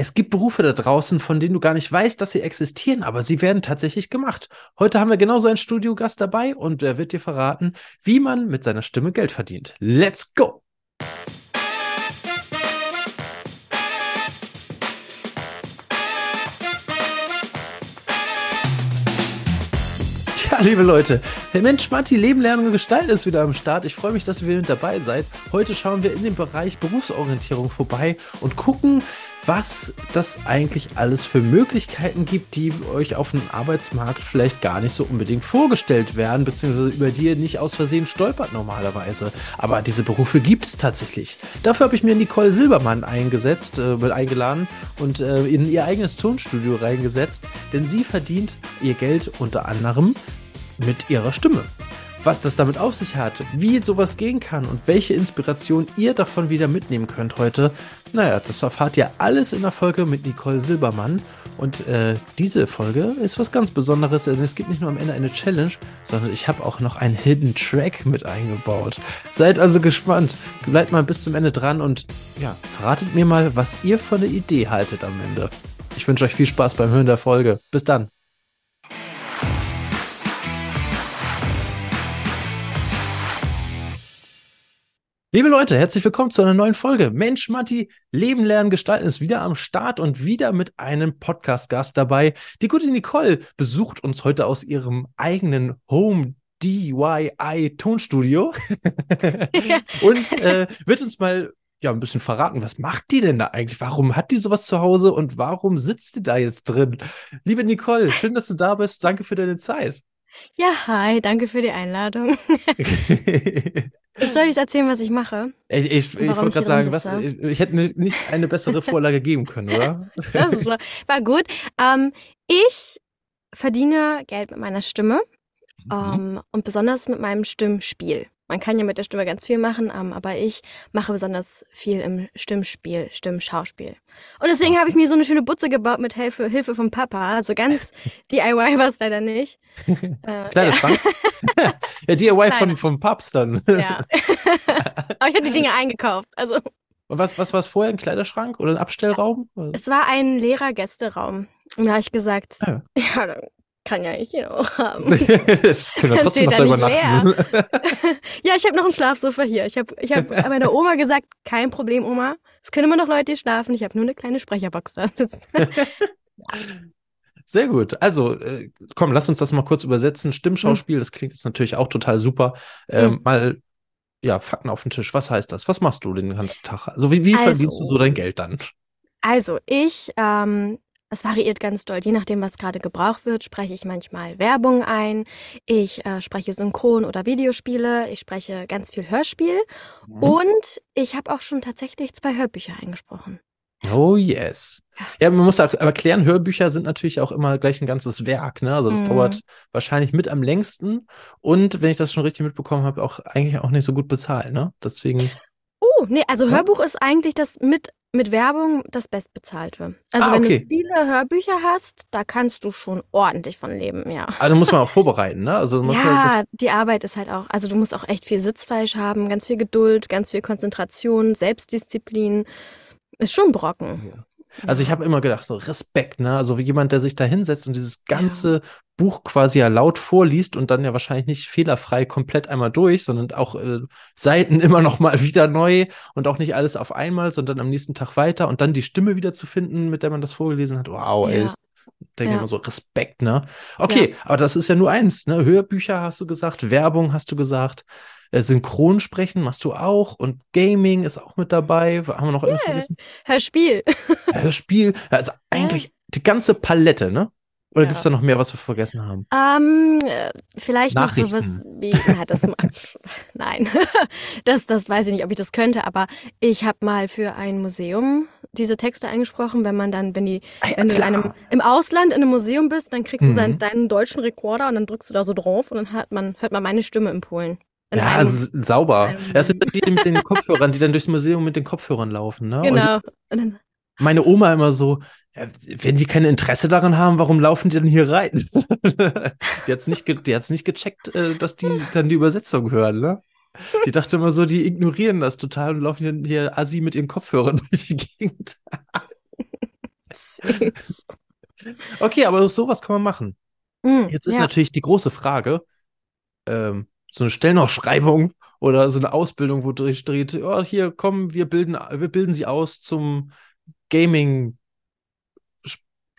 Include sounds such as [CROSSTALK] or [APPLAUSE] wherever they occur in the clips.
Es gibt Berufe da draußen, von denen du gar nicht weißt, dass sie existieren, aber sie werden tatsächlich gemacht. Heute haben wir genauso einen Studiogast dabei und er wird dir verraten, wie man mit seiner Stimme Geld verdient. Let's go! Ja, liebe Leute, der Mensch Matti Leben, Lernen und Gestalten ist wieder am Start. Ich freue mich, dass ihr wieder mit dabei seid. Heute schauen wir in den Bereich Berufsorientierung vorbei und gucken, was das eigentlich alles für Möglichkeiten gibt, die euch auf dem Arbeitsmarkt vielleicht gar nicht so unbedingt vorgestellt werden, beziehungsweise über die ihr nicht aus Versehen stolpert normalerweise. Aber diese Berufe gibt es tatsächlich. Dafür habe ich mir Nicole Silbermann eingesetzt, äh, eingeladen und äh, in ihr eigenes Tonstudio reingesetzt, denn sie verdient ihr Geld unter anderem mit ihrer Stimme. Was das damit auf sich hat, wie sowas gehen kann und welche Inspiration ihr davon wieder mitnehmen könnt heute, naja, das erfahrt ihr alles in der Folge mit Nicole Silbermann. Und äh, diese Folge ist was ganz Besonderes, denn es gibt nicht nur am Ende eine Challenge, sondern ich habe auch noch einen Hidden Track mit eingebaut. Seid also gespannt. Bleibt mal bis zum Ende dran und ja, verratet mir mal, was ihr von der Idee haltet am Ende. Ich wünsche euch viel Spaß beim Hören der Folge. Bis dann. Liebe Leute, herzlich willkommen zu einer neuen Folge. Mensch, Matti, Leben, Lernen, Gestalten ist wieder am Start und wieder mit einem Podcast-Gast dabei. Die gute Nicole besucht uns heute aus ihrem eigenen Home DIY Tonstudio [LAUGHS] und äh, wird uns mal ja ein bisschen verraten, was macht die denn da eigentlich? Warum hat die sowas zu Hause und warum sitzt die da jetzt drin? Liebe Nicole, schön, dass du da bist. Danke für deine Zeit. Ja, hi, danke für die Einladung. [LAUGHS] Ich soll jetzt erzählen, was ich mache. Ich, ich, ich wollte gerade sagen, was, ich, ich, hätte nicht eine bessere Vorlage geben können, oder? [LAUGHS] Das war, war gut. Ähm, ich verdiene Geld mit meiner Stimme mhm. ähm, und besonders mit meinem Stimmspiel. Man kann ja mit der Stimme ganz viel machen, ähm, aber ich mache besonders viel im Stimmspiel, Stimmschauspiel. Und deswegen habe ich mir so eine schöne Butze gebaut mit Hilfe, Hilfe vom Papa. Also ganz [LAUGHS] DIY war es leider nicht. [LAUGHS] Äh, Kleiner Schrank. ja, [LAUGHS] DIY von, vom Papst dann. ja. aber ich habe die Dinge eingekauft. Also. Und was, was war es vorher? Ein Kleiderschrank oder ein Abstellraum? Es war ein leerer Gästeraum. Und da habe ich gesagt, ah. ja, kann ja ich auch [LAUGHS] haben. das können wir trotzdem noch da übernachten. [LAUGHS] ja, ich habe noch ein Schlafsofa hier. Ich habe ich hab [LAUGHS] meiner Oma gesagt, kein Problem, Oma. Es können immer noch Leute hier schlafen. Ich habe nur eine kleine Sprecherbox da sitzen. Sehr gut. Also, äh, komm, lass uns das mal kurz übersetzen. Stimmschauspiel, mhm. das klingt jetzt natürlich auch total super. Ähm, mhm. Mal, ja, Fakten auf den Tisch. Was heißt das? Was machst du den ganzen Tag? Also, wie, wie also, verdienst du so dein Geld dann? Also, ich ähm, es variiert ganz doll. Je nachdem, was gerade gebraucht wird, spreche ich manchmal Werbung ein. Ich äh, spreche Synchron- oder Videospiele. Ich spreche ganz viel Hörspiel. Mhm. Und ich habe auch schon tatsächlich zwei Hörbücher eingesprochen. Oh yes. Ja, man muss auch erklären, Hörbücher sind natürlich auch immer gleich ein ganzes Werk, ne? Also das mhm. dauert wahrscheinlich mit am längsten und wenn ich das schon richtig mitbekommen habe, auch eigentlich auch nicht so gut bezahlt, ne? Deswegen. Oh, nee, also Hörbuch ist eigentlich das mit mit Werbung das Bestbezahlte. Also ah, wenn du viele Hörbücher hast, da kannst du schon ordentlich von leben, ja. Also muss man auch vorbereiten, ne? Also muss ja, die Arbeit ist halt auch, also du musst auch echt viel Sitzfleisch haben, ganz viel Geduld, ganz viel Konzentration, Selbstdisziplin. Ist schon Brocken. Ja. Also ich habe immer gedacht, so Respekt, ne? Also wie jemand, der sich da hinsetzt und dieses ganze ja. Buch quasi ja laut vorliest und dann ja wahrscheinlich nicht fehlerfrei komplett einmal durch, sondern auch äh, Seiten [LAUGHS] immer noch mal wieder neu und auch nicht alles auf einmal, sondern am nächsten Tag weiter und dann die Stimme wieder zu finden, mit der man das vorgelesen hat. Wow, ja. ey. Denke ja. immer so, Respekt, ne? Okay, aber das ist ja nur eins, ne? Hörbücher hast du gesagt, Werbung hast du gesagt. Äh, Synchronsprechen machst du auch und Gaming ist auch mit dabei. Haben wir noch irgendwas yeah. vergessen? Hörspiel. Hörspiel. Also [LAUGHS] eigentlich die ganze Palette, ne? Oder ja. gibt es da noch mehr, was wir vergessen haben? Ähm, vielleicht noch sowas wie, na, das, [LAUGHS] nein, [LAUGHS] das, das weiß ich nicht, ob ich das könnte, aber ich habe mal für ein Museum diese Texte eingesprochen, wenn man dann, wenn die, ah, ja, wenn du in einem, im Ausland in einem Museum bist, dann kriegst du mhm. seinen, deinen deutschen Rekorder und dann drückst du da so drauf und dann hört man, hört man meine Stimme in Polen. In ja, einem, sauber. Das sind die mit den Kopfhörern, die dann durchs Museum mit den Kopfhörern laufen, ne? Genau. meine Oma immer so, ja, wenn die kein Interesse daran haben, warum laufen die denn hier rein? [LAUGHS] die hat es nicht, die hat's nicht gecheckt, äh, dass die dann die Übersetzung hören, ne? Die dachte immer so, die ignorieren das total und laufen hier Assi mit ihren Kopfhörern [LAUGHS] durch die Gegend. [LAUGHS] Okay, aber sowas kann man machen. Mm, Jetzt ist ja. natürlich die große Frage, ähm, so eine Stellenausschreibung [LAUGHS] oder so eine Ausbildung, wo drin steht, oh, hier kommen, wir bilden, wir bilden sie aus zum Gaming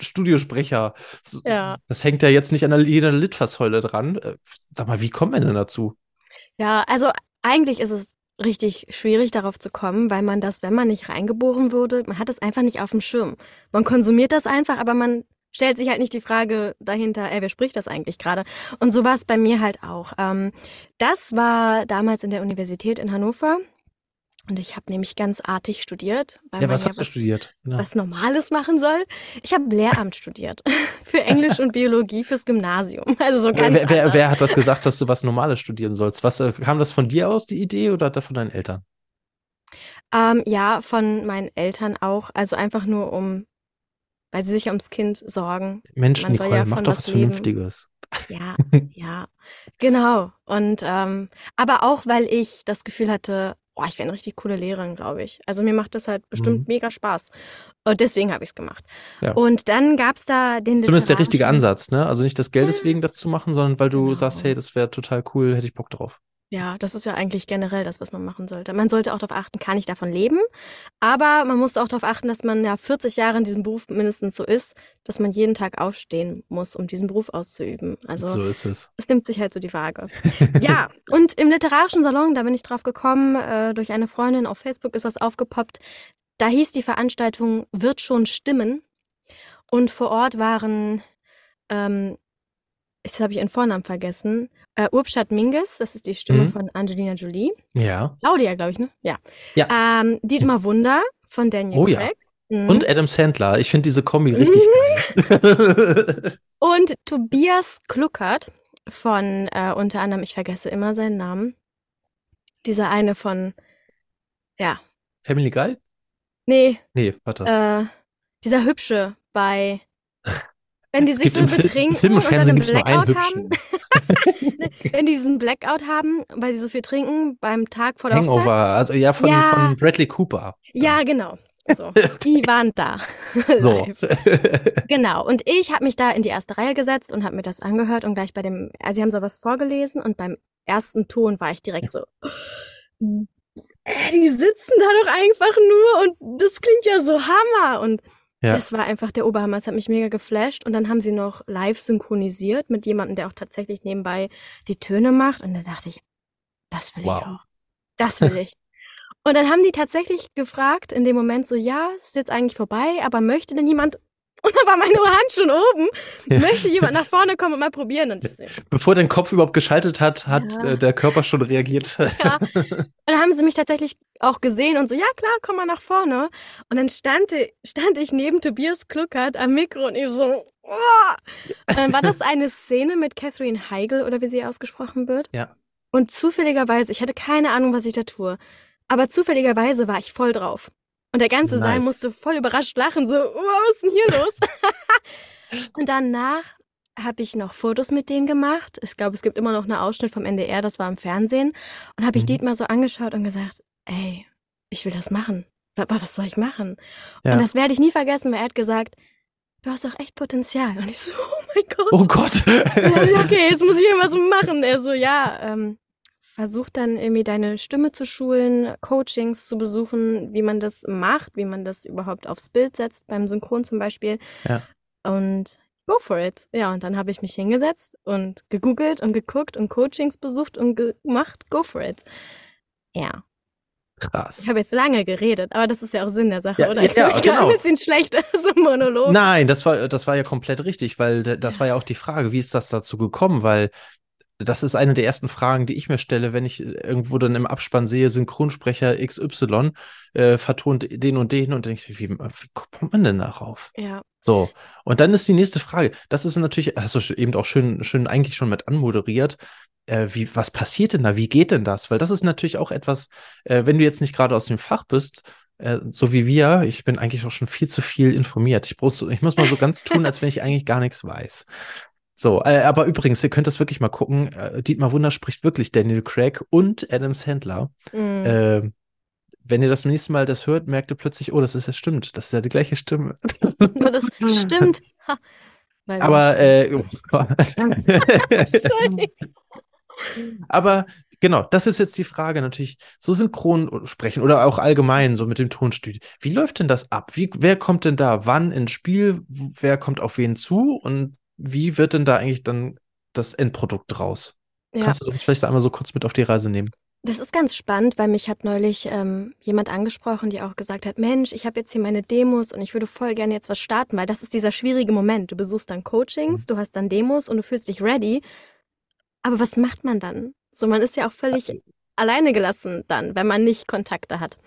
Studiosprecher. Ja. Das hängt ja jetzt nicht an jeder Litfaßsäule dran. Äh, Sag mal, wie kommen wir denn dazu? Ja, also eigentlich ist es richtig schwierig darauf zu kommen, weil man das, wenn man nicht reingeboren wurde, man hat es einfach nicht auf dem Schirm. Man konsumiert das einfach, aber man stellt sich halt nicht die Frage dahinter, ey, wer spricht das eigentlich gerade? Und so war es bei mir halt auch. Ähm, das war damals in der Universität in Hannover. Und ich habe nämlich ganz artig studiert. Weil Ja, was hast du studiert? Genau. was Normales machen soll. Ich habe Lehramt studiert. [LAUGHS] Für Englisch und Biologie fürs Gymnasium. Also so ganz Wer, wer, wer hat das gesagt, dass du was Normales studieren sollst? Was, äh, kam das von dir aus, die Idee, oder von deinen Eltern? Ähm, ja, von meinen Eltern auch. Also einfach nur um, weil sie sich ums Kind sorgen. Mensch, Man Nicole, ja mach doch was was. Vernünftiges. Ja, ja, genau. Und ähm, aber auch, weil ich das Gefühl hatte, boah, ich wäre eine richtig coole Lehrerin, glaube ich. Also mir macht das halt bestimmt Mhm. mega Spaß. Und deswegen habe ich es gemacht. Ja. Und dann gab's da den Zumindest der richtige Ansatz, ne? Also nicht des Geldes wegen, das zu machen, sondern weil du Genau. sagst, hey, das wäre total cool, hätte ich Bock drauf. Ja, das ist ja eigentlich generell das, was man machen sollte. Man sollte auch darauf achten, kann ich davon leben? Aber man muss auch darauf achten, dass man ja 40 Jahre in diesem Beruf mindestens so ist, dass man jeden Tag aufstehen muss, um diesen Beruf auszuüben. Also so ist es. es nimmt sich halt so die Waage. [LAUGHS] Ja, und im literarischen Salon, da bin ich drauf gekommen, äh, durch eine Freundin auf Facebook ist was aufgepoppt. Da hieß die Veranstaltung Wird schon stimmen. Und vor Ort waren, ähm, jetzt habe ich ihren Vornamen vergessen, äh, Urbstadt Minges, das ist die Stimme Mhm. von Angelina Jolie. Ja. Claudia, glaube ich, ne? Ja. Ja. Ähm, Dietmar Wunder von Daniel Oh ja. Craig. Mhm. Und Adam Sandler. Ich finde diese Kombi richtig geil. [LAUGHS] Und Tobias Kluckert von äh, unter anderem, ich vergesse immer seinen Namen, dieser eine von, ja, Family Guy? nee, Nee, warte. äh, dieser Hübsche bei, wenn die Es sich so betrinken Film und dann einen Blackout haben, hübschen. [LAUGHS] wenn die diesen Blackout haben, weil sie so viel trinken beim Tag vor der Hangover, Hochzeit. also ja, von, Ja. von Bradley Cooper. Ja, genau. So, [LAUGHS] die waren da. [LAUGHS] So. Genau. Und ich habe mich da in die erste Reihe gesetzt und habe mir das angehört und gleich bei dem, also sie haben sowas vorgelesen und beim ersten Ton war ich direkt so, äh, die sitzen da doch einfach nur und das klingt ja so Hammer und Ja. das war einfach der Oberhammer. Es hat mich mega geflasht und dann haben sie noch live synchronisiert mit jemandem, der auch tatsächlich nebenbei die Töne macht und da dachte ich, das will Wow. ich auch. Das will ich. [LAUGHS] Und dann haben die tatsächlich gefragt in dem Moment so, ja, ist jetzt eigentlich vorbei, aber möchte denn jemand, und dann war meine Hand schon oben, Ja. möchte jemand nach vorne kommen und mal probieren? Und Bevor dein Kopf überhaupt geschaltet hat, hat Ja. äh, der Körper schon reagiert. ja. Und dann haben sie mich tatsächlich auch gesehen und so, ja klar, komm mal nach vorne. Und dann stand, stand ich neben Tobias Kluckert am Mikro und ich so, oh! Und dann war das eine Szene mit Catherine Heigl oder wie sie ausgesprochen wird. Ja. Und zufälligerweise, ich hatte keine Ahnung, was ich da tue, aber zufälligerweise war ich voll drauf. Und der ganze Saal Nice. musste voll überrascht lachen, so, oh, was ist denn hier los? [LAUGHS] und danach habe ich noch Fotos mit denen gemacht. Ich glaube, es gibt immer noch einen Ausschnitt vom NDR, das war im Fernsehen. Und habe ich Mhm. Dietmar so angeschaut und gesagt, ey, ich will das machen. Wa- wa- Was soll ich machen? Ja. Und das werde ich nie vergessen, weil er hat gesagt, du hast doch echt Potenzial. Und ich so, oh mein Gott. Oh Gott. Und dann [LAUGHS] ich, okay, jetzt muss ich irgendwas machen. Er so, ja, ähm, versuch dann irgendwie deine Stimme zu schulen, Coachings zu besuchen, wie man das macht, wie man das überhaupt aufs Bild setzt, beim Synchron zum Beispiel. Ja. Und go for it. Ja, und dann habe ich mich hingesetzt und gegoogelt und geguckt und Coachings besucht und gemacht, go for it. Ja, Krass. ich habe jetzt lange geredet, aber das ist ja auch Sinn der Sache, Ja, oder? ja, Ich mich gerade genau. ein bisschen schlecht, [LAUGHS] so ein Monolog. Nein, das war, das war ja komplett richtig, weil das war ja auch die Frage, wie ist das dazu gekommen? Weil das ist eine der ersten Fragen, die ich mir stelle, wenn ich irgendwo dann im Abspann sehe, Synchronsprecher XY äh, vertont den und den und denke ich, wie, wie kommt man denn darauf? Ja, So, und dann ist die nächste Frage. Das ist natürlich, hast du eben auch schön, schön eigentlich schon mit anmoderiert. Äh, wie, was passiert denn da? Wie geht denn das? Weil das ist natürlich auch etwas, äh, wenn du jetzt nicht gerade aus dem Fach bist, äh, so wie wir, ich bin eigentlich auch schon viel zu viel informiert. Ich, brauch ich muss mal so ganz tun, als wenn ich eigentlich gar nichts weiß. So, äh, aber übrigens, ihr könnt das wirklich mal gucken. Äh, Dietmar Wunder spricht wirklich Daniel Craig und Adam Sandler. mm. Ähm, wenn ihr das nächste Mal das hört, merkt ihr plötzlich, oh, das ist ja stimmt, das ist ja die gleiche Stimme. [LAUGHS] Das stimmt. Ha. Aber, äh, oh. [LAUGHS] [LAUGHS] Aber genau, das ist jetzt die Frage natürlich, so synchron sprechen oder auch allgemein so mit dem Tonstudio. Wie läuft denn das ab? Wie, wer kommt denn da wann ins Spiel? Wer kommt auf wen zu? Und wie wird denn da eigentlich dann das Endprodukt raus? Ja. Kannst du uns vielleicht einmal so kurz mit auf die Reise nehmen? Das ist ganz spannend, weil mich hat neulich ähm, jemand angesprochen, die auch gesagt hat, Mensch, ich habe jetzt hier meine Demos und ich würde voll gerne jetzt was starten, weil das ist dieser schwierige Moment. Du besuchst dann Coachings, du hast dann Demos und du fühlst dich ready. Aber was macht man dann? So, man ist ja auch völlig alleine gelassen dann, wenn man nicht Kontakte hat.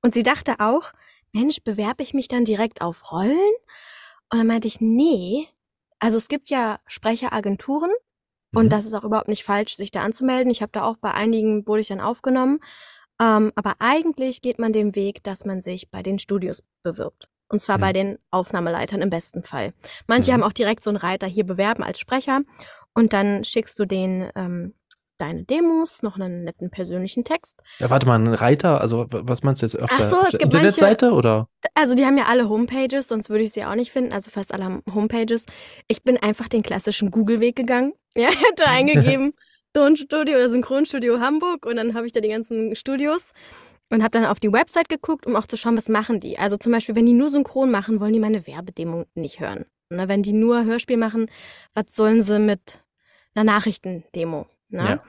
Und sie dachte auch, Mensch, bewerbe ich mich dann direkt auf Rollen? Und dann meinte ich, nee. Also es gibt ja Sprecheragenturen, und Mhm. das ist auch überhaupt nicht falsch, sich da anzumelden. Ich habe da auch bei einigen, wurde ich dann aufgenommen. Ähm, aber eigentlich geht man den Weg, dass man sich bei den Studios bewirbt. Und zwar Mhm. bei den Aufnahmeleitern im besten Fall. Manche Mhm. haben auch direkt so einen Reiter hier bewerben als Sprecher. Und dann schickst du denen ähm, deine Demos, noch einen netten persönlichen Text. Ja, warte mal, ein Reiter, also was meinst du jetzt auf Ach der, so, es gibt Internetseite oder? Also die haben ja alle Homepages, sonst würde ich sie auch nicht finden. Also fast alle haben Homepages. Ich bin einfach den klassischen Google-Weg gegangen. [LAUGHS] Ja, ich hätte eingegeben [LAUGHS] Tonstudio oder Synchronstudio Hamburg und dann habe ich da die ganzen Studios und habe dann auf die Website geguckt, um auch zu schauen, was machen die. Also zum Beispiel, wenn die nur Synchron machen, wollen die meine Werbedemo nicht hören. Ne, wenn die nur Hörspiel machen, was sollen sie mit einer Nachrichtendemo? Ne? Ja.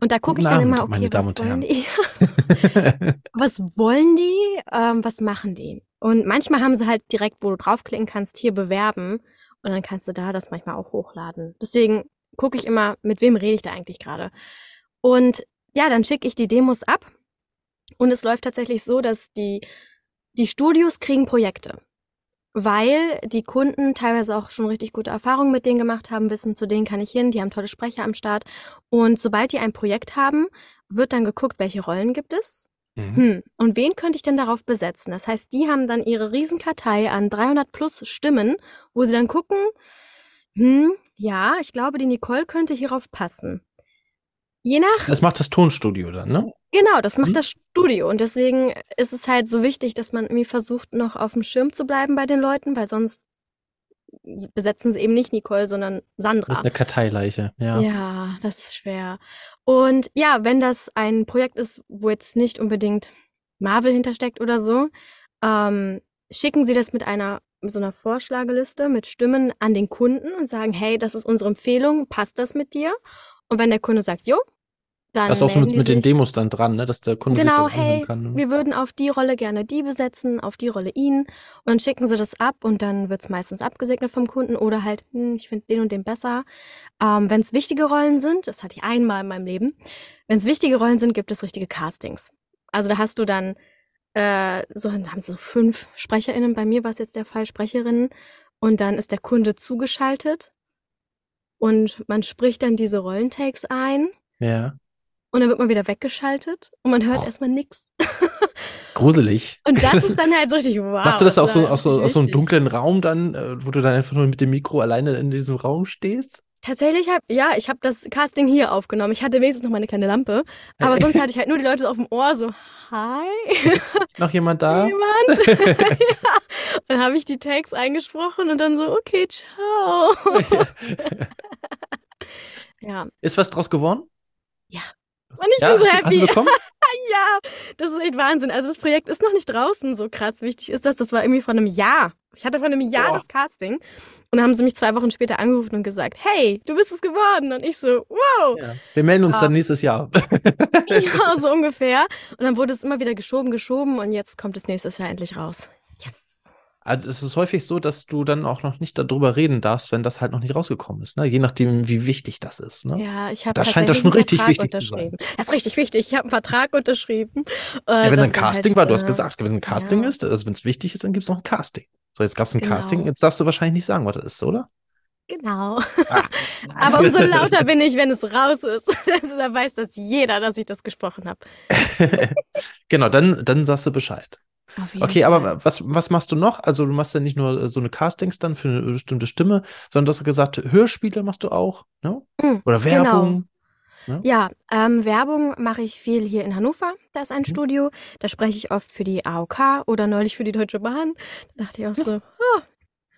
Und da gucke ich dann Abend, immer, okay, was wollen die? [LAUGHS] was wollen die, ähm, was machen die? Und manchmal haben sie halt direkt, wo du draufklicken kannst, hier bewerben und dann kannst du da das manchmal auch hochladen. Deswegen gucke ich immer, mit wem rede ich da eigentlich gerade. Und ja, dann schicke ich die Demos ab und es läuft tatsächlich so, dass die, die Studios kriegen Projekte. Weil die Kunden teilweise auch schon richtig gute Erfahrungen mit denen gemacht haben, wissen, zu denen kann ich hin, die haben tolle Sprecher am Start. Und sobald die ein Projekt haben, wird dann geguckt, welche Rollen gibt es, Mhm. hm, und wen könnte ich denn darauf besetzen? Das heißt, die haben dann ihre Riesenkartei an 300 plus Stimmen, wo sie dann gucken, hm, ja, ich glaube, die Nicole könnte hierauf passen. Je nach, Das macht das Tonstudio dann, ne? genau, das macht Mhm. das Studio. Und deswegen ist es halt so wichtig, dass man irgendwie versucht, noch auf dem Schirm zu bleiben bei den Leuten, weil sonst besetzen sie eben nicht Nicole, sondern Das Sandra. ist eine Karteileiche, ja. Ja, das ist schwer. Und ja, wenn das ein Projekt ist, wo jetzt nicht unbedingt Marvel hintersteckt oder so, ähm, schicken Sie das mit einer so einer Vorschlageliste mit Stimmen an den Kunden und sagen, hey, das ist unsere Empfehlung, passt das mit dir? Und wenn der Kunde sagt, jo, dann Das ist auch so mit, mit den sich. Demos dann dran, ne? Dass der Kunde sich Genau, das anhören hey, kann. ne? wir würden auf die Rolle gerne die besetzen, auf die Rolle ihn. Und dann schicken sie das ab und dann wird's meistens abgesegnet vom Kunden oder halt, hm, ich finde den und den besser. Ähm, Wenn es wichtige Rollen sind, das hatte ich einmal in meinem Leben, wenn es wichtige Rollen sind, gibt es richtige Castings. Also da hast du dann, äh, so dann haben sie so fünf SprecherInnen, bei mir war es jetzt der Fall, Sprecherinnen. Und dann ist der Kunde zugeschaltet und man spricht dann diese Rollentakes ein. Ja. Und dann wird man wieder weggeschaltet und man hört Oh. erstmal nix. [LAUGHS] Gruselig. Und das ist dann halt so richtig, wow. Machst du das das auch so aus so, aus so einem dunklen Raum dann, äh, wo du dann einfach nur mit dem Mikro alleine in diesem Raum stehst? Tatsächlich hab, ja, ich habe das Casting hier aufgenommen. Ich hatte wenigstens noch meine kleine Lampe. Aber sonst hatte [LAUGHS] ich halt nur die Leute so auf dem Ohr, so, hi, [LAUGHS] Ist noch jemand da? jemand? ja. Und dann habe ich die Tags eingesprochen und dann so, okay, ciao. ja, Ist was draus geworden? Ja. Und ich ja, bin so happy. [LAUGHS] ja, das ist echt Wahnsinn. Also das Projekt ist noch nicht draußen, so krass wichtig ist das. Das war irgendwie vor einem Jahr. Ich hatte vor einem Jahr Boah. das Casting. Und dann haben sie mich zwei Wochen später angerufen und gesagt, hey, du bist es geworden. Und ich so, wow. Ja. Wir melden uns Ja. dann nächstes Jahr. [LAUGHS] [LAUGHS] Ja, so ungefähr. Und dann wurde es immer wieder geschoben, geschoben und jetzt kommt es nächstes Jahr endlich raus. Also es ist häufig so, dass du dann auch noch nicht darüber reden darfst, wenn das halt noch nicht rausgekommen ist, ne? Je nachdem, wie wichtig das ist, ne? Ja, ich habe Das scheint tatsächlich schon einen richtig Vertrag wichtig zu sein. unterschrieben. Das ist richtig wichtig. Ich habe einen Vertrag unterschrieben. Äh, Ja, wenn ein dann Casting halt, war, du hast äh, gesagt, wenn ein Casting ja. ist, also wenn es wichtig ist, dann gibt es noch ein Casting. So, jetzt gab es ein Genau. Casting, jetzt darfst du wahrscheinlich nicht sagen, was das ist, oder? Genau. Ah. [LAUGHS] Aber umso lauter [LAUGHS] bin ich, wenn es raus ist. [LAUGHS] Also, da weiß das jeder, dass ich das gesprochen habe. genau, dann, dann sagst du Bescheid. Okay, Fall. aber was, was machst du noch? Also du machst ja nicht nur äh, so eine Castings dann für eine bestimmte Stimme, sondern du hast gesagt, Hörspiele machst du auch, ne? Mm, Oder genau. Werbung. Ne? Ja, ähm, Werbung mache ich viel hier in Hannover. Da ist ein Mhm. Studio. Da spreche ich oft für die AOK oder neulich für die Deutsche Bahn. Da dachte ich auch so, oh,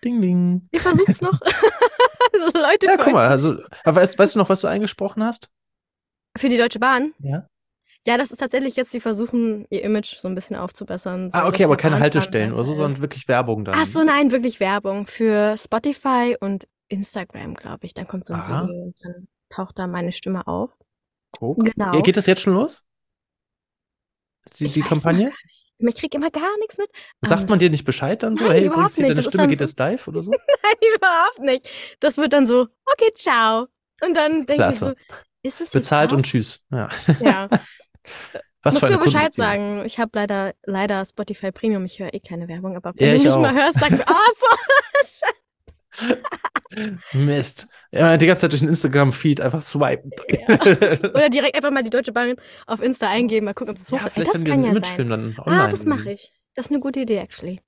Ding, ding. ihr versucht's noch. [LAUGHS] Leute Ja, guck mal, also, aber weißt, weißt du noch, was du eingesprochen hast? für die Deutsche Bahn. Ja. Ja, das ist tatsächlich jetzt, die versuchen, ihr Image so ein bisschen aufzubessern. So, Ah, okay, aber keine Haltestellen oder so, sondern wirklich Werbung dann. Ach so, nein, wirklich Werbung für Spotify und Instagram, glaube ich. Dann kommt so ein Aha. Video und dann taucht da meine Stimme auf. Guck. Genau. Geht das jetzt schon los? Die, die Kampagne? Ich krieg immer gar nichts mit. Sagt Ähm, man dir nicht Bescheid dann so? Nein, hey, überhaupt hier, nicht. deine Das Stimme geht so- jetzt live oder so? [LAUGHS] Nein, überhaupt nicht. Das wird dann so, okay, ciao. Und dann denke ich so, ist es Bezahlt und tschüss. Ja. Ja. [LAUGHS] Was Muss mir Bescheid sagen. Ich habe leider, leider Spotify Premium. Ich höre eh keine Werbung, aber wenn Ja, du ich mich auch. mal hörst, sag [LAUGHS] mir, oh, so. [LAUGHS] Mist. Ja, die ganze Zeit durch den Instagram-Feed einfach swipen. Oder direkt einfach mal die Deutsche Bahn auf Insta eingeben, mal gucken, ob es ja, hochlädt. vielleicht das haben die kann ja sein. Dann online. Ah, das mache ich. Das ist eine gute Idee, actually.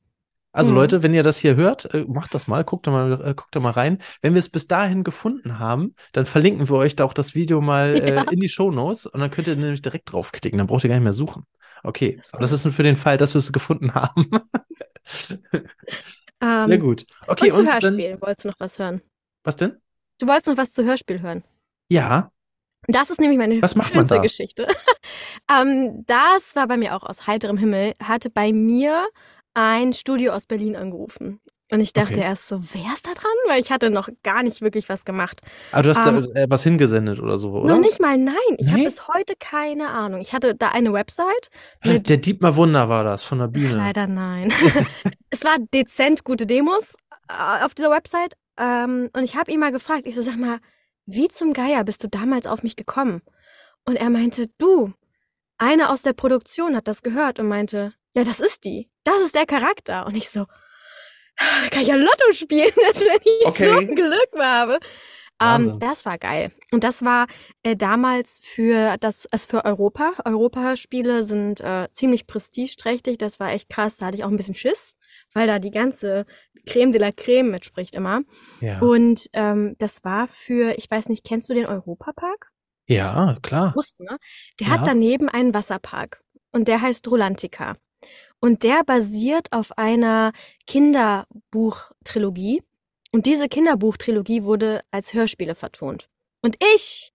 Also Mhm. Leute, wenn ihr das hier hört, äh, macht das mal, guckt da mal, äh, guckt da mal rein. Wenn wir es bis dahin gefunden haben, dann verlinken wir euch da auch das Video mal [LAUGHS] Ja. äh, in die Shownotes und dann könnt ihr nämlich direkt draufklicken. Dann braucht ihr gar nicht mehr suchen. Okay, Das ist aber das ist nur für den Fall, dass wir es gefunden haben. [LAUGHS] Ähm, Sehr gut. Okay, und zu und dann, Hörspiel. Wolltest du noch was hören? was denn? Du wolltest noch was zu Hörspiel hören. Ja, Das ist nämlich meine Was macht man da? Geschichte. [LAUGHS] ähm, das war bei mir auch aus heiterem Himmel. Hatte bei mir ein Studio aus Berlin angerufen. Und ich dachte Okay. erst so, wer ist da dran? Weil ich hatte noch gar nicht wirklich was gemacht. aber du hast Ähm, da äh, was hingesendet oder so, oder? Noch nicht mal, nein. Ich habe Nee? bis heute keine Ahnung. Ich hatte da eine Website. Mit- Der Dietmar Wunder war das von der Bühne. Leider nein. [LAUGHS] es war dezent gute Demos äh, auf dieser Website. Ähm, und ich habe ihn mal gefragt, ich so, sag mal, wie zum Geier bist du damals auf mich gekommen? Und er meinte, du, eine aus der Produktion hat das gehört und meinte, ja, das ist die. Das ist der Charakter. Und ich so, "Ah, kann ich ja Lotto spielen, [LAUGHS] als wenn ich so Okay. ein Glück habe. Wahnsinn. Ähm, das war geil. Und das war äh, damals für das, es für Europa. Europa-Hörspiele sind äh, ziemlich prestigeträchtig. Das war echt krass. Da hatte ich auch ein bisschen Schiss, weil da die ganze Creme de la Creme mitspricht immer. Ja. Und ähm, das war für, ich weiß nicht, kennst du den Europapark? ja, klar. Wussten, ne? Der Ja. hat daneben einen Wasserpark und der heißt Rolantica. Und der basiert auf einer Kinderbuchtrilogie. Und diese Kinderbuchtrilogie wurde als Hörspiele vertont. Und ich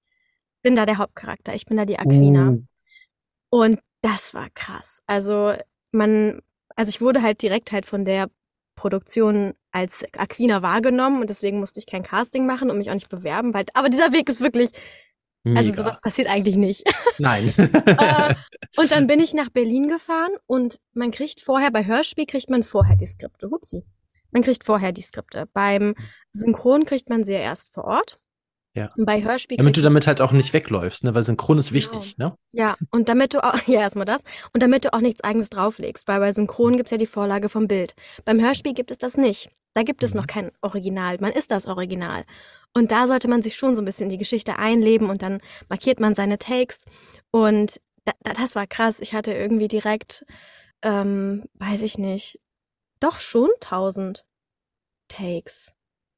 bin da der Hauptcharakter. Ich bin da die Aquina. Uh, Und das war krass. Also man, also ich wurde halt direkt halt von der Produktion als Aquina wahrgenommen und deswegen musste ich kein Casting machen und mich auch nicht bewerben, weil, aber dieser Weg ist wirklich, also mega. sowas passiert eigentlich nicht. [LAUGHS] Nein. Äh, und dann [LAUGHS] bin ich nach Berlin gefahren und man kriegt vorher, bei Hörspiel kriegt man vorher die Skripte. Hupsi. Man kriegt vorher die Skripte. Beim Synchron kriegt man sie ja erst vor Ort. Ja. Und bei Hörspiel Damit du damit halt auch nicht wegläufst, ne? Weil Synchron ist Genau. wichtig, ne? Ja, und damit du auch, [LAUGHS] ja, erstmal das. Und damit du auch nichts eigenes drauflegst, weil bei Synchron gibt's ja die Vorlage vom Bild. Beim Hörspiel gibt es das nicht. Da gibt es Mhm. noch kein Original. Man ist das Original. Und da sollte man sich schon so ein bisschen in die Geschichte einleben und dann markiert man seine Takes. Und da, da, das war krass. Ich hatte irgendwie direkt, ähm, weiß ich nicht, doch schon 1000 Takes.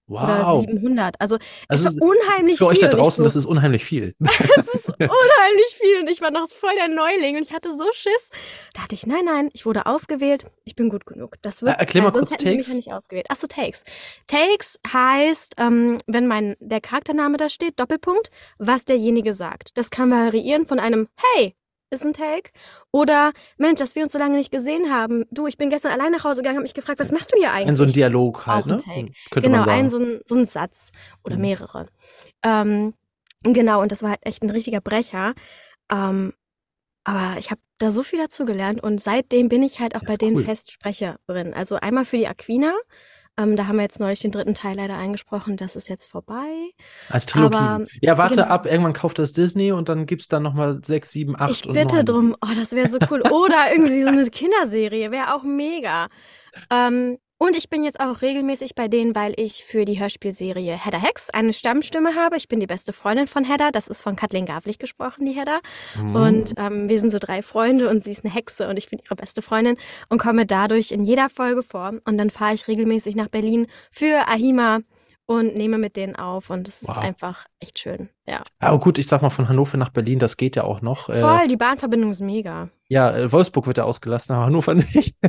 Oder Wow. 700. Also, Also es war unheimlich für euch viel. da und ich draußen, so, das ist unheimlich viel. [LAUGHS] [LAUGHS] das ist unheimlich viel und ich war noch voll der Neuling und ich hatte so Schiss. Da dachte ich, nein, nein, ich wurde ausgewählt, ich bin gut genug. Das wird, Äh, erklär mal sonst kurz hätten sie mich Takes. ja nicht ausgewählt. Achso, Takes. Takes heißt, ähm, wenn mein, der Charaktername da steht, Doppelpunkt, was derjenige sagt. Das kann variieren von einem Hey, ist ein Take. Oder, Mensch, dass wir uns so lange nicht gesehen haben. Du, ich bin gestern allein nach Hause gegangen, habe mich gefragt, was machst du hier eigentlich? Ein so ein Dialog halt, Auch ne? Take. Könnte genau, man sagen. ein so ein, so ein Satz oder Mhm. mehrere. Ähm, genau, und das war halt echt ein richtiger Brecher. Ähm, aber ich habe da so viel dazu gelernt und seitdem bin ich halt auch bei denen cool. Festsprecherin. Also einmal für die Aquina. Ähm, da haben wir jetzt neulich den dritten Teil leider eingesprochen. Das ist jetzt vorbei. Als Trilogie. aber- ja, warte genau. ab, irgendwann kauft das Disney und dann gibt's da nochmal sechs, sieben, acht ich bitte drum. Oh, das wäre so cool. Oder irgendwie so eine Kinderserie. Wäre auch mega. Ähm, und ich bin jetzt auch regelmäßig bei denen, weil ich für die Hörspielserie Hedda Hex eine Stammstimme habe. Ich bin die beste Freundin von Hedda. Das ist von Kathleen Gavlich gesprochen, die Hedda. Mhm. Und ähm, wir sind so drei Freunde und sie ist eine Hexe und ich bin ihre beste Freundin und komme dadurch in jeder Folge vor. Und dann fahre ich regelmäßig nach Berlin für Ahima und nehme mit denen auf und es ist Wow. einfach echt schön. Ja. Aber gut, ich sag mal, von Hannover nach Berlin, das geht ja auch noch. Äh, Voll, die Bahnverbindung ist mega. Ja, äh, Wolfsburg wird ja ausgelassen, aber Hannover [LAUGHS] nicht. [LAUGHS]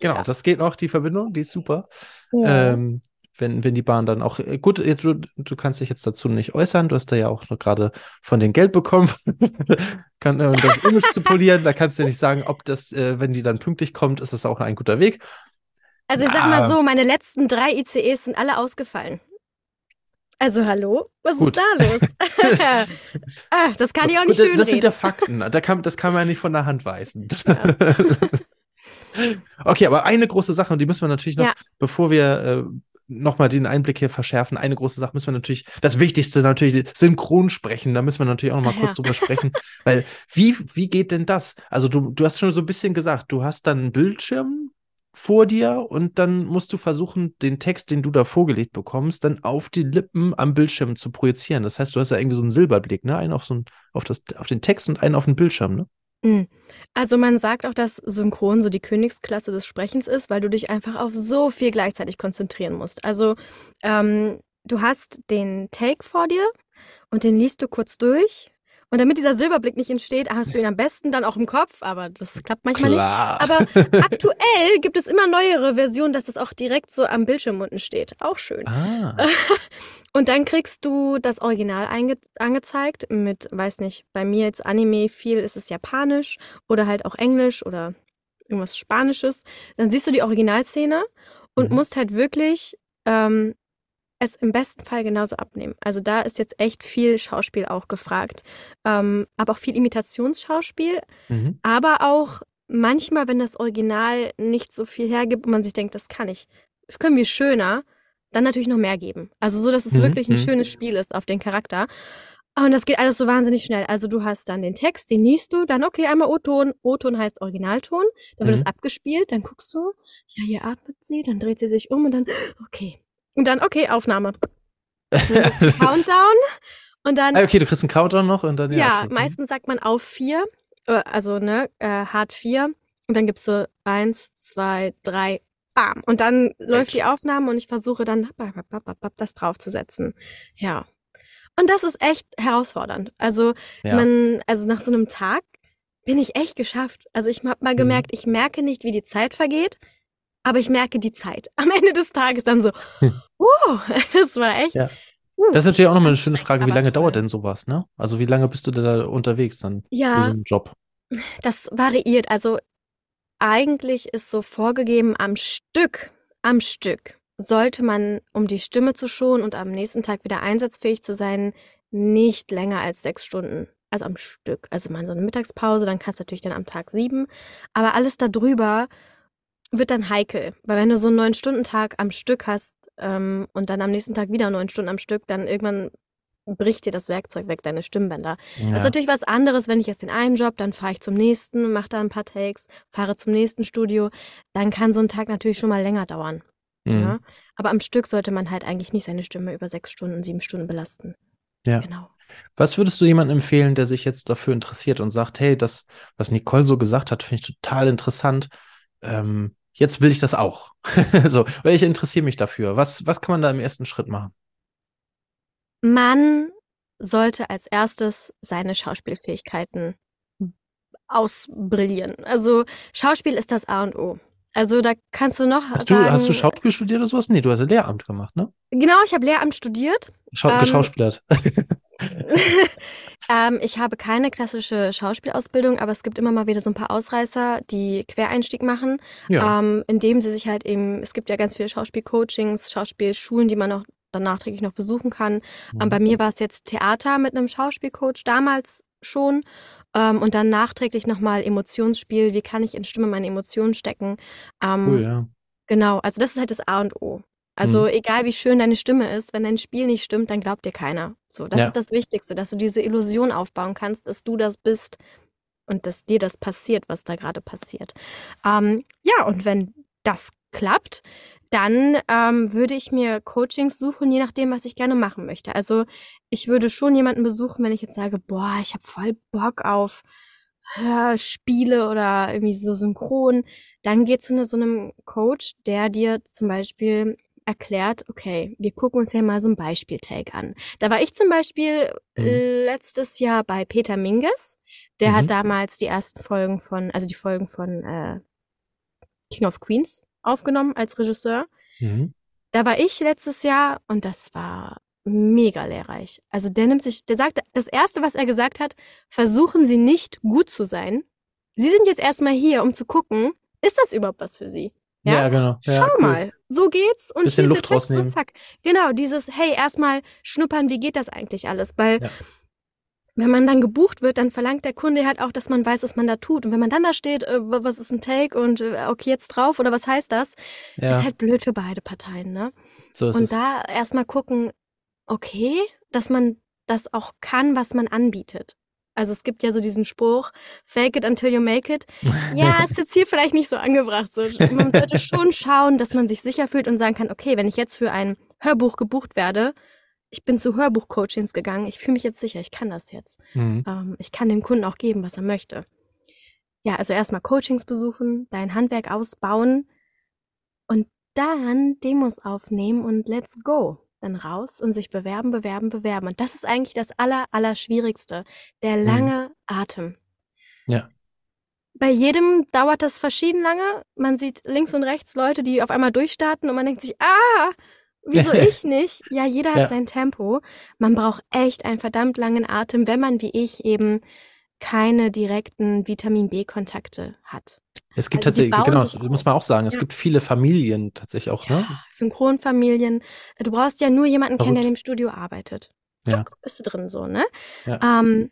Genau, das geht noch, die Verbindung, die ist super. Ja. Ähm, wenn, wenn die Bahn dann auch, äh, gut, du, du kannst dich jetzt dazu nicht äußern, du hast da ja auch noch gerade von den Geld bekommen, [LAUGHS] Kann, äh, um das Image zu polieren, da kannst du nicht sagen, ob das, äh, wenn die dann pünktlich kommt, ist das auch ein guter Weg. Also ich sag mal so, meine letzten drei ICEs sind alle ausgefallen. Also hallo? Was Gut. ist da los? [LAUGHS] [LAUGHS] ah, das kann ich auch nicht schön das sind ja. Fakten, da kann, das kann man ja nicht von der Hand weisen. Ja. [LAUGHS] Okay, aber eine große Sache, und die müssen wir natürlich noch, Ja. bevor wir äh, nochmal den Einblick hier verschärfen, eine große Sache müssen wir natürlich, das Wichtigste natürlich, synchron sprechen, da müssen wir natürlich auch nochmal Ah, kurz ja. drüber sprechen, weil wie, wie geht denn das? Also du, du hast schon so ein bisschen gesagt, du hast dann einen Bildschirm vor dir und dann musst du versuchen, den Text, den du da vorgelegt bekommst, dann auf die Lippen am Bildschirm zu projizieren. Das heißt, du hast ja irgendwie so einen Silberblick, ne? Einen auf so einen, auf das, auf den Text und einen auf den Bildschirm, ne? Mm. Also man sagt auch, dass Synchron so die Königsklasse des Sprechens ist, weil du dich einfach auf so viel gleichzeitig konzentrieren musst. Also ähm, du hast den Take vor dir und den liest du kurz durch. Und damit dieser Silberblick nicht entsteht, hast du ihn am besten dann auch im Kopf, aber das klappt manchmal nicht. Klar. Aber [LAUGHS] aktuell gibt es immer neuere Versionen, dass das auch direkt so am Bildschirm unten steht. Auch schön. ah. [LAUGHS] Und dann kriegst du das Original angezeigt mit, weiß nicht, bei mir jetzt Anime viel ist es Japanisch oder halt auch Englisch oder irgendwas Spanisches. Dann siehst du die Originalszene und Mhm. musst halt wirklich ähm, es im besten Fall genauso abnehmen. Also da ist jetzt echt viel Schauspiel auch gefragt, ähm, aber auch viel Imitationsschauspiel, Mhm. aber auch manchmal, wenn das Original nicht so viel hergibt und man sich denkt, das kann ich, das können wir schöner, dann natürlich noch mehr geben. Also so, dass es Mhm, wirklich ein mhm. schönes Spiel ist auf den Charakter. Und das geht alles so wahnsinnig schnell. Also du hast dann den Text, den liest du, dann okay, einmal O-Ton. O-Ton heißt Originalton. Dann wird Mhm. es abgespielt, dann guckst du, ja, hier atmet sie, dann dreht sie sich um und dann, okay. Und dann, okay, Aufnahme. [LAUGHS] Countdown. Und dann Ah, okay, du kriegst einen Countdown noch und dann ja, okay. meistens sagt man auf vier, äh, also ne, äh, hart vier. Und dann gibt's so eins, zwei, drei, bam. Und dann läuft die Aufnahme und ich versuche dann [LAUGHS] das draufzusetzen. Ja. Und das ist echt herausfordernd. Also Ja. man, also nach so einem Tag bin ich echt geschafft. Also ich habe mal Mhm. gemerkt, ich merke nicht, wie die Zeit vergeht, aber ich merke die Zeit. Am Ende des Tages dann so, uh, [LAUGHS] das war echt. Ja. uh, Das ist natürlich auch nochmal eine schöne Frage, wie lange toll. dauert denn sowas, ne? Also wie lange bist du denn da unterwegs dann Ja, einen Job? Das variiert. Also eigentlich ist so vorgegeben, am Stück, am Stück sollte man, um die Stimme zu schonen und am nächsten Tag wieder einsatzfähig zu sein, nicht länger als sechs Stunden. Also am Stück. Also mal so eine Mittagspause, dann kannst du natürlich dann am Tag sieben. Aber alles darüber wird dann heikel. Weil wenn du so einen neun-Stunden-Tag am Stück hast ähm, und dann am nächsten Tag wieder neun Stunden am Stück, dann irgendwann bricht dir das Werkzeug weg, deine Stimmbänder. Das ist Ja. natürlich was anderes, wenn ich jetzt den einen Job, dann fahre ich zum nächsten, mache da ein paar Takes, fahre zum nächsten Studio. Dann kann so ein Tag natürlich schon mal länger dauern. Mhm. Ja? Aber am Stück sollte man halt eigentlich nicht seine Stimme über sechs Stunden, sieben Stunden belasten. Ja. Genau. Was würdest du jemandem empfehlen, der sich jetzt dafür interessiert und sagt, hey, das, was Nicole so gesagt hat, finde ich total interessant. Ähm, jetzt will ich das auch. [LAUGHS] so, weil ich interessiere mich dafür. Was, was kann man da im ersten Schritt machen? Man sollte als erstes seine Schauspielfähigkeiten ausbrillieren. Also Schauspiel ist das A und O. Also da kannst du noch Hast du, sagen, hast du Schauspiel studiert oder sowas? Nee, du hast ein Lehramt gemacht, ne? genau, ich habe Lehramt studiert. Schau Ähm, geschauspielert. [LAUGHS] [LAUGHS] ähm, ich habe keine klassische Schauspielausbildung, aber es gibt immer mal wieder so ein paar Ausreißer, die Quereinstieg machen, ja. ähm, indem sie sich halt eben, es gibt ja ganz viele Schauspielcoachings, Schauspielschulen, die man auch dann nachträglich noch besuchen kann. Ähm, bei mir war es jetzt Theater mit einem Schauspielcoach damals schon ähm, und dann nachträglich nochmal Emotionsspiel, wie kann ich in Stimme meine Emotionen stecken. Ähm, cool, ja. Genau, also das ist halt das A und O. Also Mhm. egal wie schön deine Stimme ist, wenn dein Spiel nicht stimmt, dann glaubt dir keiner. So, das Ja. ist das Wichtigste, dass du diese Illusion aufbauen kannst, dass du das bist und dass dir das passiert, was da gerade passiert. Ähm, ja, und wenn das klappt, dann ähm, würde ich mir Coachings suchen, je nachdem, was ich gerne machen möchte. Also ich würde schon jemanden besuchen, wenn ich jetzt sage, boah, ich habe voll Bock auf Hörspiele oder irgendwie so synchron, dann geh zu ne, so einem Coach, der dir zum Beispiel erklärt, okay, wir gucken uns ja mal so ein Beispiel-Take an. Da war ich zum Beispiel Mhm. letztes Jahr bei Peter Minges. Der Mhm. hat damals die ersten Folgen von, also die Folgen von äh, King of Queens aufgenommen als Regisseur. Mhm. Da war ich letztes Jahr und das war mega lehrreich. Also der nimmt sich, der sagt, das erste, was er gesagt hat, versuchen Sie nicht gut zu sein. Sie sind jetzt erstmal hier, um zu gucken, ist das überhaupt was für Sie? Ja, genau. Ja, Schau cool. mal, so geht's und Bisschen Luft der Text und rausnehmen. zack. Genau, dieses, hey, erstmal schnuppern, wie geht das eigentlich alles? Weil Ja. wenn man dann gebucht wird, dann verlangt der Kunde halt auch, dass man weiß, was man da tut. Und wenn man dann da steht, äh, wa- was ist ein Take und äh, okay, jetzt drauf oder was heißt das, Ja, ist halt blöd für beide Parteien, ne? so ist Und es. da erstmal gucken, okay, dass man das auch kann, was man anbietet. Also es gibt ja so diesen Spruch, fake it until you make it. Ja, [LAUGHS] ist jetzt hier vielleicht nicht so angebracht. So, man sollte schon schauen, dass man sich sicher fühlt und sagen kann, okay, wenn ich jetzt für ein Hörbuch gebucht werde, ich bin zu Hörbuch-Coachings gegangen, ich fühle mich jetzt sicher, ich kann das jetzt. Mhm. Ähm, ich kann dem Kunden auch geben, was er möchte. Ja, also erstmal Coachings besuchen, dein Handwerk ausbauen und dann Demos aufnehmen und let's go. Dann raus und sich bewerben, bewerben, bewerben. Und das ist eigentlich das aller, aller Schwierigste. Der Mhm. lange Atem. Ja. Bei jedem dauert das verschieden lange. Man sieht links und rechts Leute, die auf einmal durchstarten und man denkt sich, ah, wieso [LAUGHS] ich nicht? Ja, jeder hat Ja. sein Tempo. Man braucht echt einen verdammt langen Atem, wenn man wie ich eben keine direkten Vitamin B-Kontakte hat. Es gibt Also tatsächlich, genau, das muss man auch sagen, es Ja. gibt viele Familien tatsächlich auch, ne? Synchronfamilien. Du brauchst ja nur jemanden kennen, der Verrückt. im Studio arbeitet. Ja. Tuck, bist du drin so, ne? Ja. Ähm,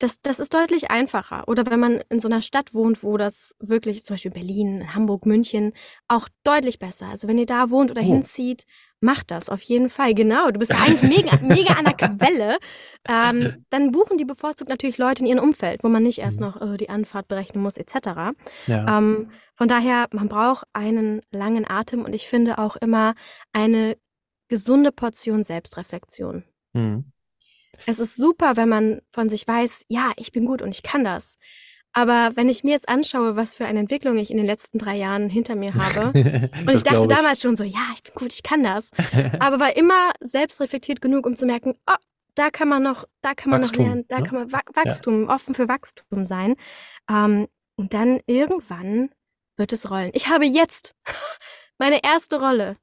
das, das ist deutlich einfacher. Oder wenn man in so einer Stadt wohnt, wo das wirklich, zum Beispiel Berlin, Hamburg, München, auch deutlich besser. Also wenn ihr da wohnt oder Oh. hinzieht, macht das auf jeden Fall. Genau, du bist ja eigentlich mega, [LAUGHS] mega an der Quelle. Ähm, dann buchen die bevorzugt natürlich Leute in ihrem Umfeld, wo man nicht erst Mhm. noch äh, die Anfahrt berechnen muss, etc. Ja. Ähm, von daher, man braucht einen langen Atem und ich finde auch immer eine gesunde Portion Selbstreflexion. Mhm. Es ist super, wenn man von sich weiß, ja, ich bin gut und ich kann das. Aber wenn ich mir jetzt anschaue, was für eine Entwicklung ich in den letzten drei Jahren hinter mir habe, [LAUGHS] und ich dachte glaub damals schon so, ja, ich bin gut, ich kann das. [LAUGHS] Aber war immer selbstreflektiert genug, um zu merken, oh, da kann man noch, da kann man Wachstum, noch lernen, da ne? kann man Wa Wachstum, offen für Wachstum sein. Ähm, und dann irgendwann wird es rollen. Ich habe jetzt [LAUGHS] meine erste Rolle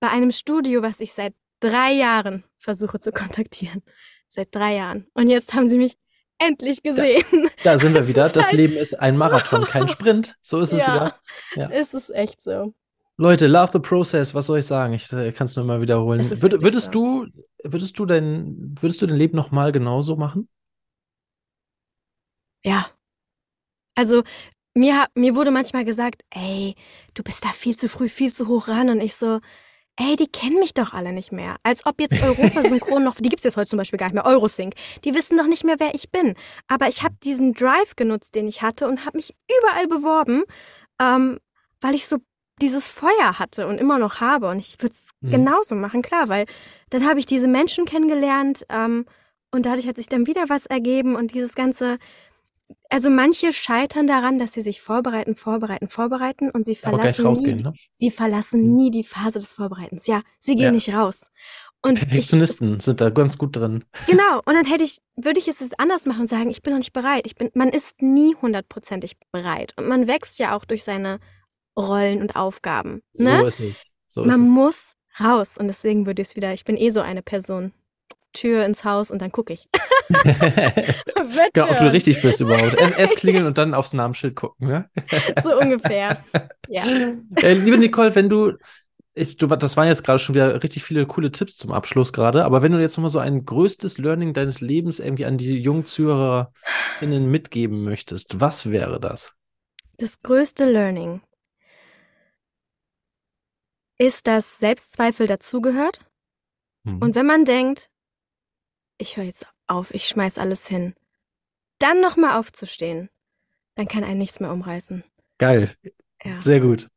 bei einem Studio, was ich seit drei Jahren versuche zu kontaktieren. Seit drei Jahren. Und jetzt haben sie mich endlich gesehen. Da sind wir [LAUGHS] wieder. Das halt- Leben ist ein Marathon, kein [LAUGHS] Sprint. So ist es Ja. wieder. Ja. Es ist echt so. Leute, love the process. Was soll ich sagen? Ich äh, kann es nur mal wiederholen. Es Würd, würdest so. du, würdest du dein, würdest du dein Leben nochmal genauso machen? Ja. Also mir, mir wurde manchmal gesagt, ey, du bist da viel zu früh, viel zu hoch ran. Und ich so, ey, die kennen mich doch alle nicht mehr. Als ob jetzt Europa-Synchron [LAUGHS] noch, die gibt's jetzt heute zum Beispiel gar nicht mehr, Eurosync. Die wissen doch nicht mehr, wer ich bin. Aber ich habe diesen Drive genutzt, den ich hatte und habe mich überall beworben, ähm, weil ich so dieses Feuer hatte und immer noch habe. Und ich würde es Mhm. genauso machen, klar, weil dann habe ich diese Menschen kennengelernt ähm, und dadurch hat sich dann wieder was ergeben und dieses ganze, also manche scheitern daran, dass sie sich vorbereiten, vorbereiten, vorbereiten und sie verlassen rausgehen, nie, ne? sie verlassen Mhm. nie die Phase des Vorbereitens. Ja, sie gehen Ja. nicht raus. Und ich, Perfektionisten sind da ganz gut drin. [LAUGHS] Genau, und dann hätte ich, würde ich es jetzt anders machen und sagen, ich bin noch nicht bereit. Ich bin, man ist nie hundertprozentig bereit. Und man wächst ja auch durch seine Rollen und Aufgaben. So Ne? ist es. So man ist muss raus. Und deswegen würde ich es wieder, ich bin eh so eine Person. Tür ins Haus und dann gucke ich. [LAUGHS] genau, ob du richtig bist überhaupt. Erst, erst klingeln und dann aufs Namensschild gucken. Ja? [LAUGHS] So ungefähr. Ja. Äh, liebe Nicole, wenn du, ich, du, das waren jetzt gerade schon wieder richtig viele coole Tipps zum Abschluss gerade, aber wenn du jetzt nochmal so ein größtes Learning deines Lebens irgendwie an die jungen ZuhörerInnen mitgeben möchtest, was wäre das? Das größte Learning ist, dass Selbstzweifel dazugehört. Hm. Und wenn man denkt, ich höre jetzt auf, ich schmeiß alles hin, dann nochmal aufzustehen, dann kann einen nichts mehr umreißen. Geil, Ja. sehr gut.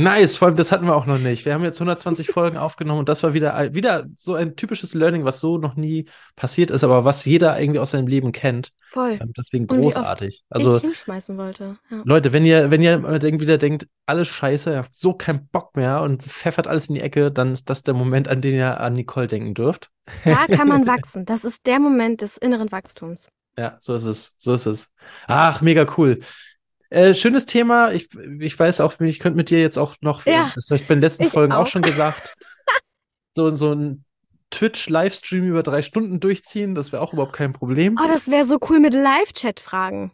Nice, vor allem das hatten wir auch noch nicht. Wir haben jetzt 120 Folgen aufgenommen und das war wieder, wieder so ein typisches Learning, was so noch nie passiert ist, aber was jeder irgendwie aus seinem Leben kennt. Voll. Ähm, Deswegen Und großartig. Also ich hinschmeißen wollte. Ja. Leute, wenn ihr, wenn ihr irgendwie wieder denkt, alles scheiße, ihr habt so keinen Bock mehr und pfeffert alles in die Ecke, dann ist das der Moment, an den ihr an Nicole denken dürft. Da [LAUGHS] kann man wachsen. Das ist der Moment des inneren Wachstums. Ja, so ist es. So ist es. Ach, mega cool. Äh, schönes Thema. Ich, ich weiß auch, ich könnte mit dir jetzt auch noch, Ja, das habe ich bei den letzten Folgen auch auch. schon gesagt, [LAUGHS] so, so ein Twitch-Livestream über drei Stunden durchziehen. Das wäre auch überhaupt kein Problem. Oh, das wäre so cool mit Live-Chat-Fragen.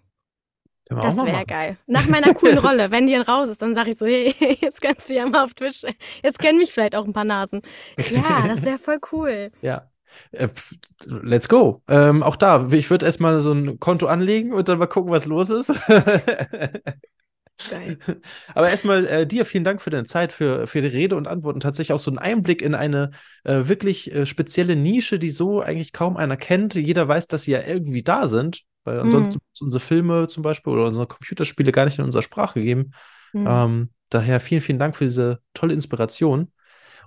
Das wäre geil. Nach meiner coolen Rolle, [LAUGHS] wenn die raus ist, dann sage ich so, hey, [LAUGHS] jetzt kannst du ja mal auf Twitch. Jetzt kennen mich vielleicht auch ein paar Nasen. Ja, das wäre voll cool. Ja. Äh, Let's go. Ähm, auch da, ich würde erstmal so ein Konto anlegen und dann mal gucken, was los ist. Geil. [LAUGHS] Aber erstmal äh, dir vielen Dank für deine Zeit, für, für die Rede und Antworten. Tatsächlich auch so ein Einblick in eine äh, wirklich äh, spezielle Nische, die so eigentlich kaum einer kennt. Jeder weiß, dass sie ja irgendwie da sind, weil ansonsten Mhm. unsere Filme zum Beispiel oder unsere Computerspiele gar nicht in unserer Sprache geben. Mhm. Ähm, daher vielen, vielen Dank für diese tolle Inspiration.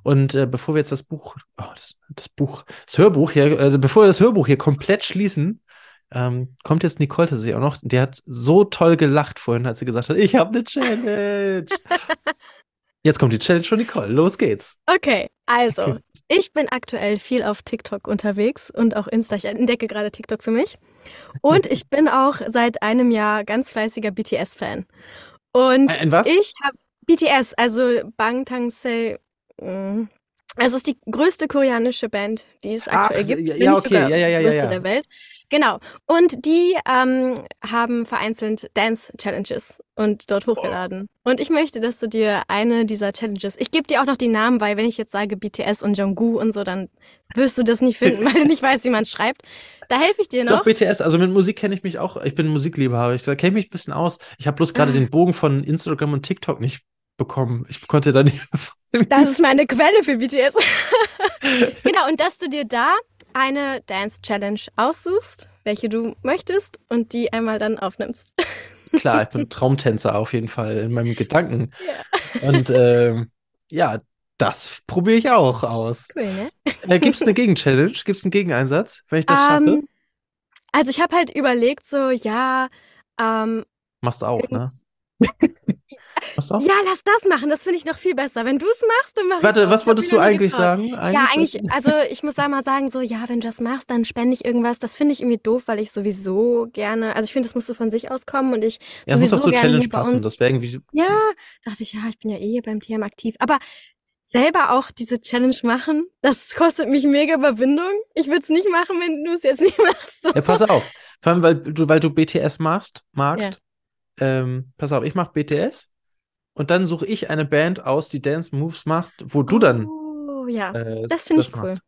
Und äh, bevor wir jetzt das Buch, oh, das, das Buch, das Hörbuch hier, äh, bevor wir das Hörbuch hier komplett schließen, ähm, kommt jetzt Nicole tatsächlich auch noch. Die hat so toll gelacht vorhin, als sie gesagt hat, ich habe eine Challenge. [LAUGHS] jetzt kommt die Challenge von Nicole. Los geht's. Okay, also, ich bin aktuell viel auf TikTok unterwegs und auch Insta. Ich entdecke gerade TikTok für mich. Und ich bin auch seit einem Jahr ganz fleißiger BTS-Fan. Und Ein, ein was? ich habe BTS, also Bangtan-se. mm, Also es ist die größte koreanische Band, die es Ach, aktuell gibt. ja, ja, okay, sogar ja, ja, ja, die größte ja. der Welt. Genau. Und die ähm, haben vereinzelt Dance-Challenges und dort hochgeladen. Und ich möchte, dass du dir eine dieser Challenges, ich gebe dir auch noch die Namen, weil wenn ich jetzt sage BTS und Jungkook und so, dann wirst du das nicht finden, [LAUGHS] weil du nicht weißt, wie man schreibt. Da helfe ich dir Doch, noch. BTS, also mit Musik kenne ich mich auch. Ich bin Musikliebhaber. Ich kenne mich ein bisschen aus. Ich habe bloß gerade [LAUGHS] den Bogen von Instagram und TikTok nicht bekommen. Ich konnte da [LAUGHS] nicht. Das ist meine Quelle für BTS. [LAUGHS] genau, und dass du dir da eine Dance Challenge aussuchst, welche du möchtest und die einmal dann aufnimmst. [LAUGHS] Klar, ich bin Traumtänzer auf jeden Fall in meinem Gedanken. Und ähm, ja, das probiere ich auch aus. Cool, ne? Äh, Gibt es eine Gegenchallenge? Gibt es einen Gegeneinsatz, wenn ich das schaffe? Ähm, also ich habe halt überlegt, so, ja, ähm, Machst du auch, ne? Auch? ja, lass das machen, das finde ich noch viel besser. Wenn du es machst, dann mach ich's Warte, was Ich wolltest du eigentlich getraut. sagen? Ja, eigentlich, also ich muss da mal sagen, so, ja, wenn du das machst, dann spende ich irgendwas. Das finde ich irgendwie doof, weil ich sowieso gerne, also ich finde, das musst du von sich auskommen und ich Ja, muss sowieso auch zur gerne Challenge passen. Das wäre irgendwie. Ja, dachte ich, ja, ich bin ja eh hier beim TM aktiv. Aber selber auch diese Challenge machen, das kostet mich mega Überwindung. Ich würde es nicht machen, wenn du es jetzt nicht [LAUGHS] machst. So. Ja, pass auf. Vor allem, weil du, weil du BTS machst, magst. Ähm, pass auf, ich mache BTS und dann suche ich eine Band aus, die Dance Moves macht, wo du dann Oh, ja. äh, Das finde ich machst. cool.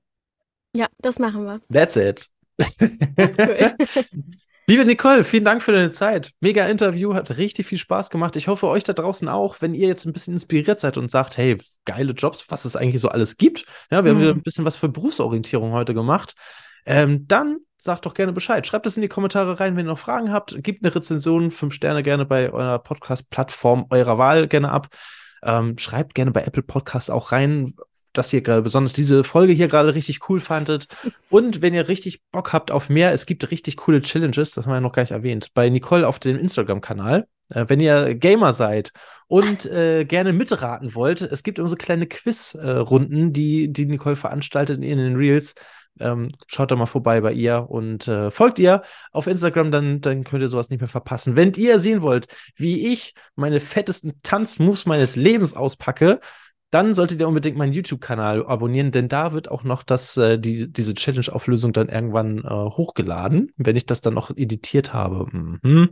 Ja, das machen wir. That's it. Das ist cool. [LAUGHS] Liebe Nicole, vielen Dank für deine Zeit. Mega Interview, hat richtig viel Spaß gemacht. Ich hoffe, euch da draußen auch, wenn ihr jetzt ein bisschen inspiriert seid und sagt, hey, geile Jobs, was es eigentlich so alles gibt. Ja, wir haben Mhm. wieder ein bisschen was für Berufsorientierung heute gemacht. Ähm, dann sagt doch gerne Bescheid. Schreibt es in die Kommentare rein, wenn ihr noch Fragen habt. Gebt eine Rezension, fünf Sterne gerne bei eurer Podcast-Plattform eurer Wahl gerne ab. Ähm, schreibt gerne bei Apple Podcasts auch rein, dass ihr gerade besonders diese Folge hier gerade richtig cool fandet. Und wenn ihr richtig Bock habt auf mehr, es gibt richtig coole Challenges, das haben wir noch gar nicht erwähnt, bei Nicole auf dem Instagram-Kanal. Äh, wenn ihr Gamer seid und äh, gerne mitraten wollt, es gibt immer so kleine Quiz-Runden, die, die Nicole veranstaltet in den Reels. Ähm, schaut da mal vorbei bei ihr und äh, folgt ihr auf Instagram, dann, dann könnt ihr sowas nicht mehr verpassen. Wenn ihr sehen wollt, wie ich meine fettesten Tanzmoves meines Lebens auspacke, dann solltet ihr unbedingt meinen YouTube-Kanal abonnieren, denn da wird auch noch das, äh, die, diese Challenge-Auflösung dann irgendwann äh, hochgeladen, wenn ich das dann noch editiert habe. Mhm.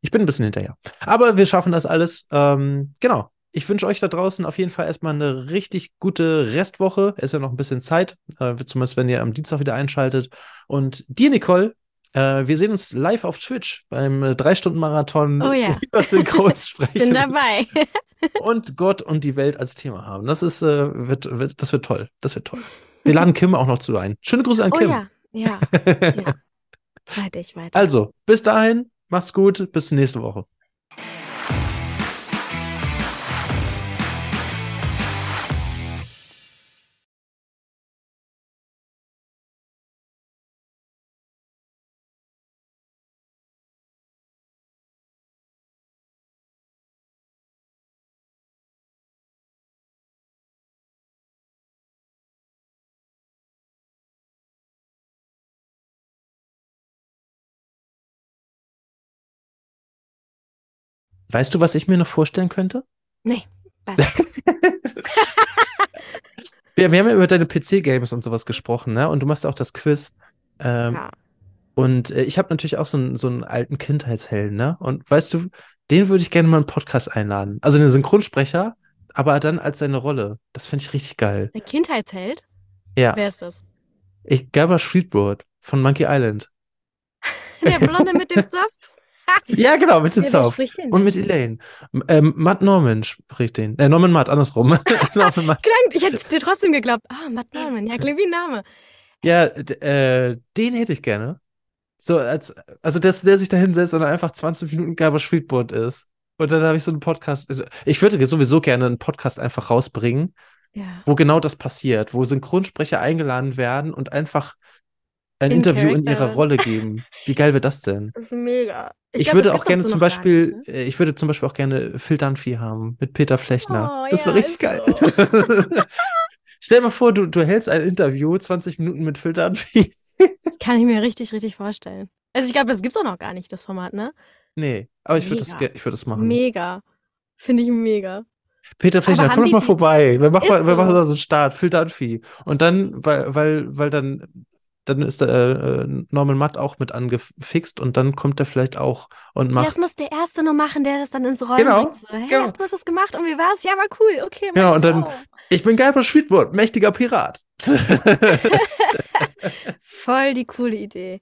Ich bin ein bisschen hinterher. Aber wir schaffen das alles. Ähm, genau. Ich wünsche euch da draußen auf jeden Fall erstmal eine richtig gute Restwoche. Es ist ja noch ein bisschen Zeit, äh, zumindest wenn ihr am Dienstag wieder einschaltet. Und dir, Nicole, äh, wir sehen uns live auf Twitch beim äh, Drei-Stunden-Marathon Oh ja. über Synchronsprechen [LAUGHS] Bin dabei. [LAUGHS] und Gott und die Welt als Thema haben. Das ist, äh, wird, wird, das wird toll. Das wird toll. Wir laden Kim auch noch zu ein. Schöne Grüße an Oh Kim. ja, ja. [LAUGHS] ja. Weiter, ich weiter. also, bis dahin, macht's gut, bis zur nächsten Woche. Weißt du, was ich mir noch vorstellen könnte? Nee. Wir, [LAUGHS] [LAUGHS] wir haben ja über deine PC-Games und sowas gesprochen, ne? Und du machst auch das Quiz. Ähm, ja. Und äh, ich habe natürlich auch so einen, so einen alten Kindheitshelden, ne? Und weißt du, den würde ich gerne mal in einen Podcast einladen. Also den Synchronsprecher, aber dann als seine Rolle. Das finde ich richtig geil. Der Kindheitsheld? Ja. Wer ist das? Ich, Gabba Streetboard von Monkey Island. [LAUGHS] Der Blonde mit dem Zopf? Ja, genau, mit dem Ja, den Und mit? Elaine. Ähm, Matt Norman spricht den. Äh, Norman Matt, andersrum. [LAUGHS] Norman [LAUGHS] Matt. Klingt, ich hätte es dir trotzdem geglaubt. Ah, Matt Norman. Ja, klingt wie ein Name. Ja, äh, den hätte ich gerne. So als, also dass der sich da hinsetzt und einfach 20 Minuten Gabba Streetboard ist. Und dann habe ich so einen Podcast. Ich würde sowieso gerne einen Podcast einfach rausbringen, Ja. wo genau das passiert, wo Synchronsprecher eingeladen werden und einfach ein In Interview in Character. ihrer Rolle geben. [LAUGHS] Wie geil wird das denn? Das ist mega. Ich, glaub, würde auch gerne so zum Beispiel, nicht, ne? äh, ich würde zum Beispiel auch gerne Phil Dunphy haben mit Peter Flechner. Oh, das wäre ja, richtig ist geil. [LAUGHS] Stell dir mal vor, du, du hältst ein Interview, 20 Minuten mit Phil Dunphy. [LAUGHS] Das kann ich mir richtig, richtig vorstellen. Also ich glaube, das gibt's auch noch gar nicht, das Format, ne? Nee, aber ich würde das, ich würde das machen. Mega. Finde ich mega. Peter Flechner, komm doch mal vorbei. Wir machen, mal, wir so. machen da so einen Start, Phil Dunphy. Und dann, weil, weil, weil dann, dann ist der äh, Norman Matt auch mit angefixt und dann kommt er vielleicht auch und Ja, macht. das muss der Erste nur machen, der das dann ins Rollen Genau, bringt. So, hey, genau. du hast das gemacht und wie war's? Ja, war cool. Okay, mach Genau, ich und dann- auch. Ich bin Guybrush Streetwood, mächtiger Pirat. [LAUGHS] [LAUGHS] Voll die coole Idee.